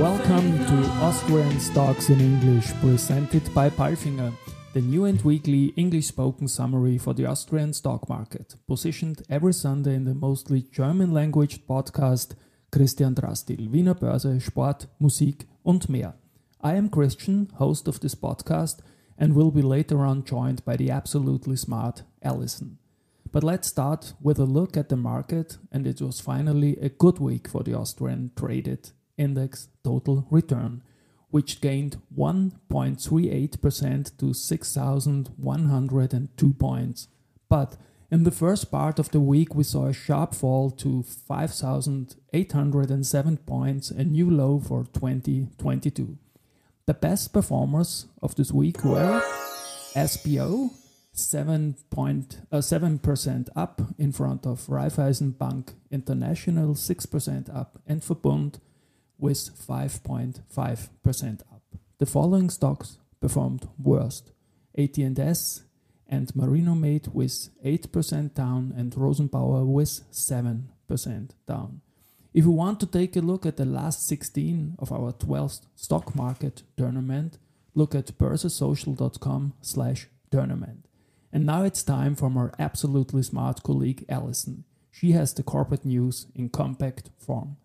Welcome to Austrian Stocks in English, presented by Palfinger, the new and weekly English spoken summary for the Austrian stock market, positioned every Sunday in the mostly German language podcast Christian Drastil, Wiener Börse, Sport, Musik und mehr. I am Christian, host of this podcast, and will be later on joined by the absolutely smart Allison. But let's start with a look at the market, and it was finally a good week for the Austrian traded index total return, which gained 1.38% to 6,102 points. But in the first part of the week, we saw a sharp fall to 5,807 points, a new low for 2022. The best performers of this week were SBO, 7 point, uh, 7% up in front of Raiffeisen Bank International, 6% up, and Verbund with 5.5% up. The following stocks performed worst. AT&S and Marinomed with 8% down and Rosenbauer with 7% down. If you want to take a look at the last 16 of our 12th stock market tournament, look at boerse-social.com slash tournament. And now it's time for our absolutely smart colleague Allison. She has the corporate news in compact form.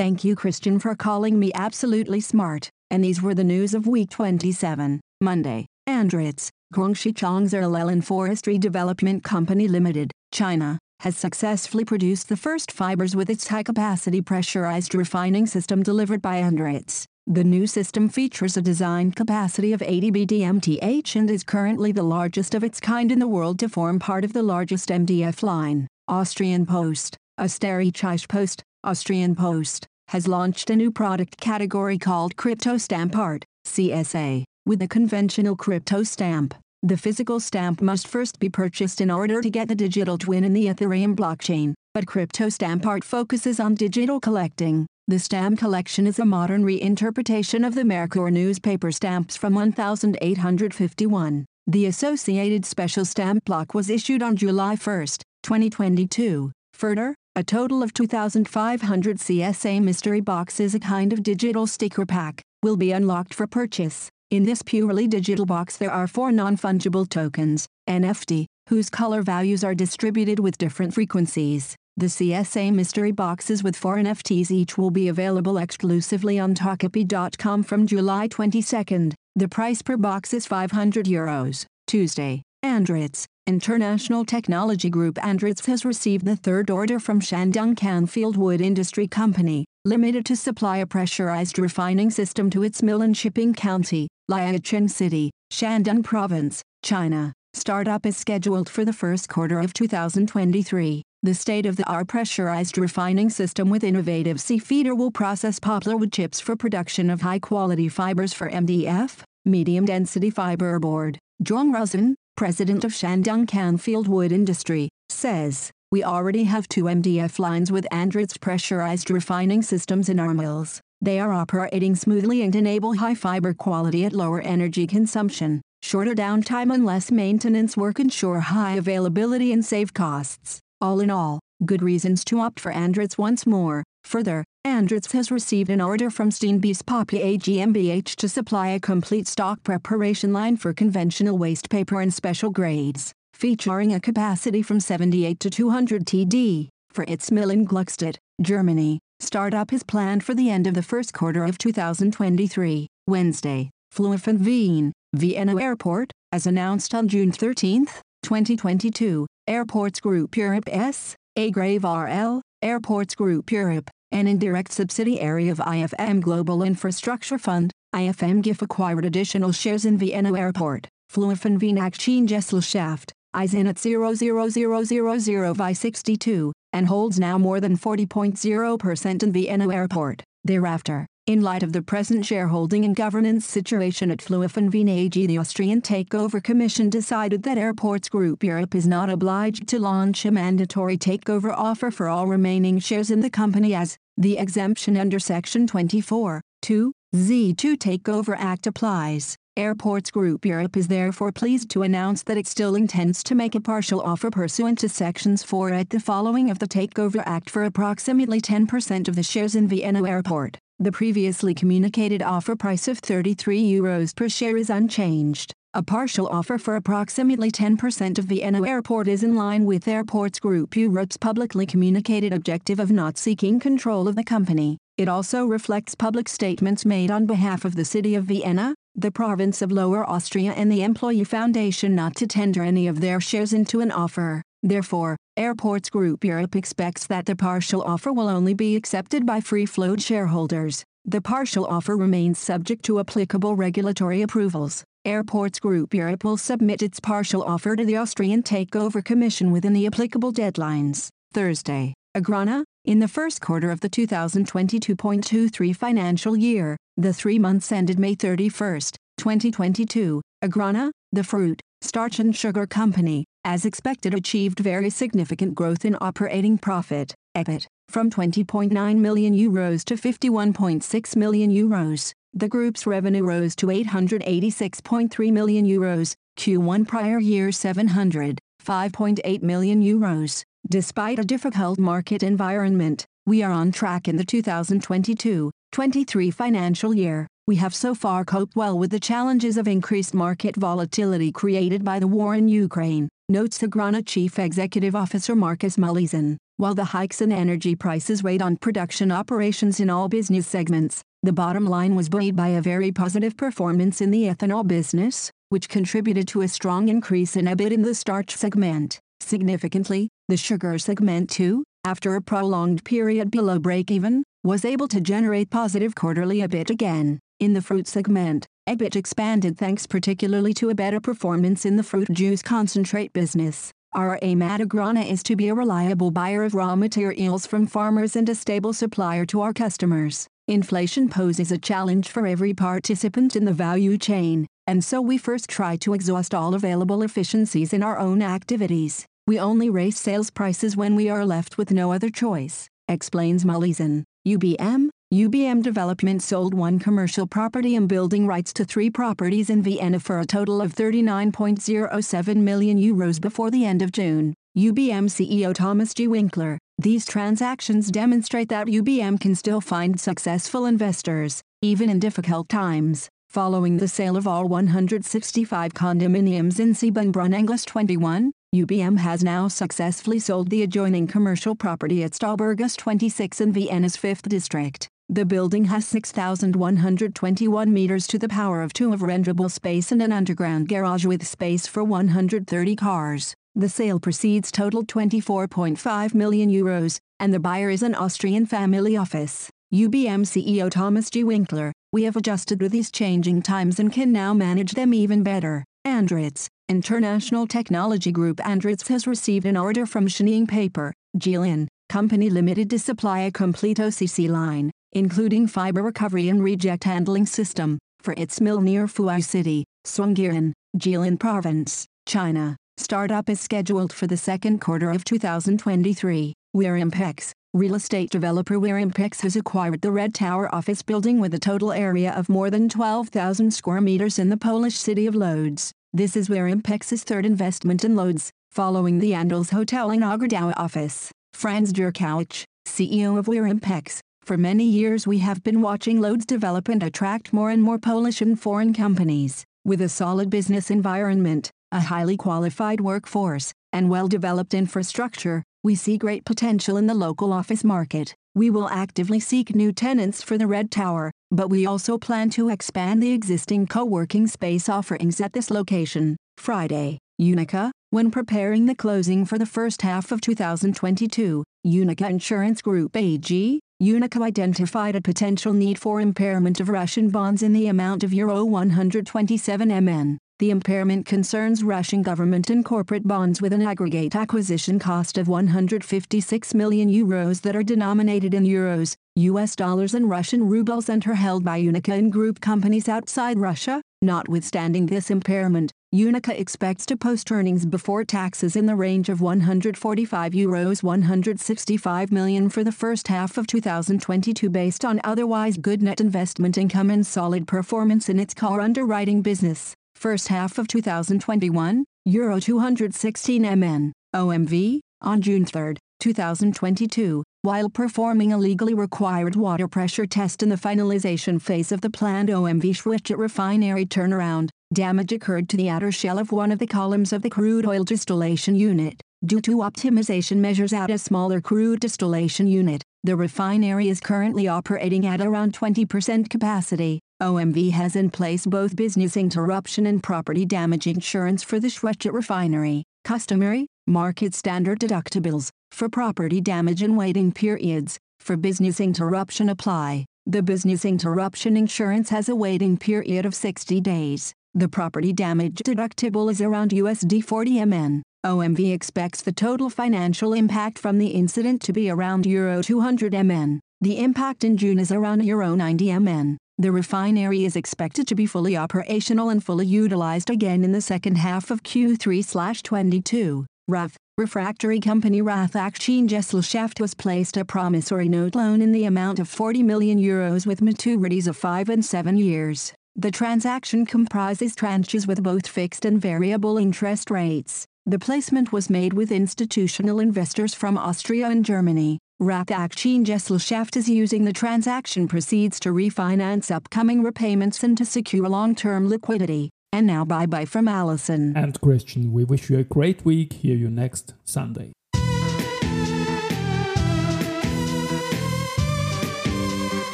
Thank you, Christian, for calling me absolutely smart. And these were the news of week 27, Monday. Andritz, Guangxi Changzhe and Forestry Development Company Limited, China, has successfully produced the first fibers with its high capacity pressurized refining system delivered by Andritz. The new system features a design capacity of 80 BDMTH and is currently the largest of its kind in the world to form part of the largest MDF line. Austrian Post, Österreichische Post, Austrian Post, has launched a new product category called Crypto Stamp Art, CSA, with a conventional crypto stamp. The physical stamp must first be purchased in order to get the digital twin in the Ethereum blockchain, but Crypto Stamp Art focuses on digital collecting. The stamp collection is a modern reinterpretation of the Merkur newspaper stamps from 1851. The associated special stamp block was issued on July 1, 2022. Further, a total of 2,500 CSA mystery boxes, a kind of digital sticker pack, will be unlocked for purchase. In this purely digital box, there are four non fungible tokens, NFT, whose color values are distributed with different frequencies. The CSA mystery boxes with four NFTs each will be available exclusively on Tokepi.com from July 22. The price per box is 500 euros. Tuesday, Andritz, International Technology Group Andritz has received the third order from Shandong Canfield Wood Industry Company, Limited to supply a pressurized refining system to its mill in Chiping County, Liaocheng City, Shandong Province, China. Startup is scheduled for the first quarter of 2023. The state-of-the-art pressurized refining system with innovative C-feeder will process poplar wood chips for production of high-quality fibers for MDF, medium-density fiberboard. Zhuang Rozan, president of Shandong Canfield Wood Industry, says, We already have two MDF lines with Andritz pressurized refining systems in our mills. They are operating smoothly and enable high fiber quality at lower energy consumption. Shorter downtime and less maintenance work ensure high availability and save costs. All in all, good reasons to opt for Andritz once more. Further, Andritz has received an order from Steinbeis Papier GmbH to supply a complete stock preparation line for conventional waste paper and special grades, featuring a capacity from 78 to 200 TD. For its mill in Gluckstadt, Germany, startup is planned for the end of the first quarter of 2023, Wednesday. Flughafen Wien, Vienna Airport, as announced on June 13, 2022, Airports Group Europe S. A Grave RL, Airports Group Europe, an indirect subsidiary of IFM Global Infrastructure Fund, IFM GIF acquired additional shares in Vienna Airport, Flughafen Wien Aktiengesellschaft, ISIN at 00000 by 62, and holds now more than 40.0% in Vienna Airport. Thereafter, in light of the present shareholding and governance situation at Flughafen Wien AG the Austrian Takeover Commission decided that Airports Group Europe is not obliged to launch a mandatory takeover offer for all remaining shares in the company as the exemption under Section 24, 2, Z2 Takeover Act applies. Airports Group Europe is therefore pleased to announce that it still intends to make a partial offer pursuant to Sections 4 at the following of the Takeover Act for approximately 10% of the shares in Vienna Airport. The previously communicated offer price of 33 euros per share is unchanged. A partial offer for approximately 10% of Vienna Airport is in line with Airports Group Europe's publicly communicated objective of not seeking control of the company. It also reflects public statements made on behalf of the city of Vienna, the province of Lower Austria and the Employee Foundation not to tender any of their shares into an offer. Therefore, Airports Group Europe expects that the partial offer will only be accepted by free float shareholders. The partial offer remains subject to applicable regulatory approvals. Airports Group Europe will submit its partial offer to the Austrian Takeover Commission within the applicable deadlines. Thursday, Agrana, in the first quarter of the 2022.23 financial year, the three months ended May 31, 2022, Agrana, the fruit, starch and sugar company, as expected achieved very significant growth in operating profit, EBIT, from 20.9 million euros to 51.6 million euros. The group's revenue rose to 886.3 million euros, Q1 prior year 705.8 million euros. Despite a difficult market environment, we are on track in the 2022-23 financial year. We have so far coped well with the challenges of increased market volatility created by the war in Ukraine, notes Agrana Chief Executive Officer Markus Mühleisen. While the hikes in energy prices weighed on production operations in all business segments, the bottom line was buoyed by a very positive performance in the ethanol business, which contributed to a strong increase in EBIT in the starch segment. Significantly, the sugar segment too, after a prolonged period below break-even, was able to generate positive quarterly EBIT again. In the fruit segment, EBIT expanded thanks particularly to a better performance in the fruit juice concentrate business. Our aim at Agrana is to be a reliable buyer of raw materials from farmers and a stable supplier to our customers. Inflation poses a challenge for every participant in the value chain, and so we first try to exhaust all available efficiencies in our own activities. We only raise sales prices when we are left with no other choice, explains Mühleisen. UBM, UBM Development sold one commercial property and building rights to three properties in Vienna for a total of 39.07 million euros before the end of June. UBM CEO Thomas G. Winkler, these transactions demonstrate that UBM can still find successful investors, even in difficult times. Following the sale of all 165 condominiums in Siebenbrunnengasse 21, UBM has now successfully sold the adjoining commercial property at Stallburggasse 26 in Vienna's 5th district. The building has 6,121 meters to the power of 2 of rentable space and an underground garage with space for 130 cars. The sale proceeds totaled 24.5 million euros, and the buyer is an Austrian family office. UBM CEO Thomas G. Winkler, we have adjusted with these changing times and can now manage them even better. Andritz, International Technology Group Andritz has received an order from Shenyang Paper, Jilin, Company Limited to supply a complete OCC line, including fiber recovery and reject handling system, for its mill near Fuai City, Songjian, Jilin Province, China. Startup is scheduled for the second quarter of 2023. Warimpex, real estate developer Warimpex has acquired the Red Tower office building with a total area of more than 12,000 square meters in the Polish city of Lodz. This is Warimpex's third investment in Lodz, following the Andel's Hotel in Ogrodowa office. Franz Jurkowitsch, CEO of Warimpex, for many years we have been watching Lodz develop and attract more and more Polish and foreign companies. With a solid business environment, a highly qualified workforce, and well-developed infrastructure, we see great potential in the local office market. We will actively seek new tenants for the Red Tower, but we also plan to expand the existing co-working space offerings at this location. Friday, UNIQA, when preparing the closing for the first half of 2022, UNIQA Insurance Group AG, UNIQA identified a potential need for impairment of Russian bonds in the amount of Euro 127 MN. The impairment concerns Russian government and corporate bonds with an aggregate acquisition cost of 156 million euros that are denominated in euros, US dollars and Russian rubles and are held by UNIQA and group companies outside Russia. Notwithstanding this impairment, UNIQA expects to post earnings before taxes in the range of 145 euros 165 million for the first half of 2022 based on otherwise good net investment income and solid performance in its car underwriting business. First half of 2021, Euro 216 MN, OMV, on June 3, 2022, while performing a legally required water pressure test in the finalization phase of the planned OMV Schwechat refinery turnaround, damage occurred to the outer shell of one of the columns of the crude oil distillation unit. Due to optimization measures at a smaller crude distillation unit, the refinery is currently operating at around 20% capacity. OMV has in place both business interruption and property damage insurance for the Schwechat refinery, customary, market standard deductibles, for property damage and waiting periods, for business interruption apply. The business interruption insurance has a waiting period of 60 days. The property damage deductible is around USD 40 MN. OMV expects the total financial impact from the incident to be around Euro 200 MN. The impact in June is around Euro 90 MN. The refinery is expected to be fully operational and fully utilized again in the second half of Q3/22. RATH, refractory company RATH Aktiengesellschaft was placed a promissory note loan in the amount of 40 million euros with maturities of 5 and 7 years. The transaction comprises tranches with both fixed and variable interest rates. The placement was made with institutional investors from Austria and Germany. RATH Aktiengesellschaft is using the transaction proceeds to refinance upcoming repayments and to secure long-term liquidity. And now bye-bye from Allison. And Christian, we wish you a great week. Hear you next Sunday.